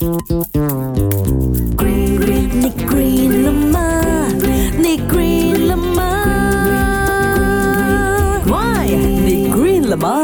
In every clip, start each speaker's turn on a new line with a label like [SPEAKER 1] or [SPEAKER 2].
[SPEAKER 1] Mm-hmm. 了吗？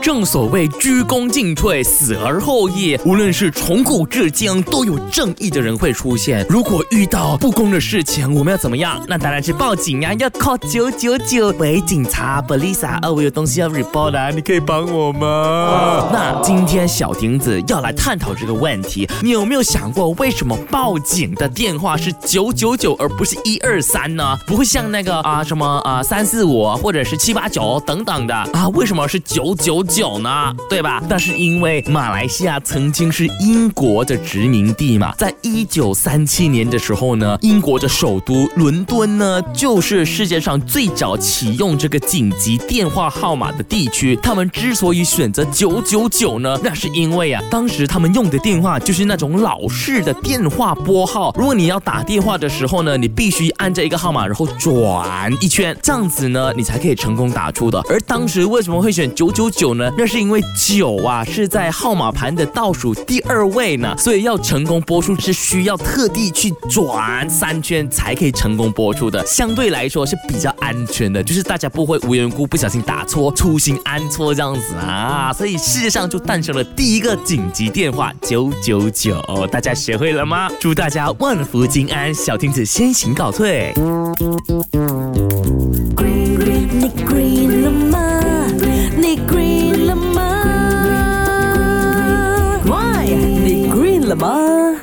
[SPEAKER 2] 正所谓鞠躬尽瘁，死而后已。无论是从古至今，都有正义的人会出现。如果遇到不公的事情，我们要怎么样？那当然是报警呀，要 call 九九九。喂，警察，Belisa，呃，我有东西要 report 啊，你可以帮我吗？那今天小婷子要来探讨这个问题。你有没有想过，为什么报警的电话是九九九，而不是一二三呢？不会像那个啊什么啊三四五或者是七八九等等的啊？为什么是九九九呢？对吧？那是因为马来西亚曾经是英国的殖民地嘛，在一九三七年的时候呢，英国的首都伦敦呢，就是世界上最早启用这个紧急电话号码的地区。他们之所以选择九九九呢，那是因为啊，当时他们用的电话就是那种老式的电话拨号。如果你要打电话的时候呢，你必须按着一个号码，然后转一圈，这样子呢，你才可以成功打出的。而当时为什么会选选九九九呢？那是因为九啊是在号码盘的倒数第二位呢，所以要成功拨出是需要特地去转三圈才可以成功拨出的。相对来说是比较安全的，就是大家不会无缘无故不小心打错、粗心按错这样子啊。所以世界上就诞生了第一个紧急电话九九九，大家学会了吗？祝大家万福金安，小亭子先行告退。
[SPEAKER 1] 怎么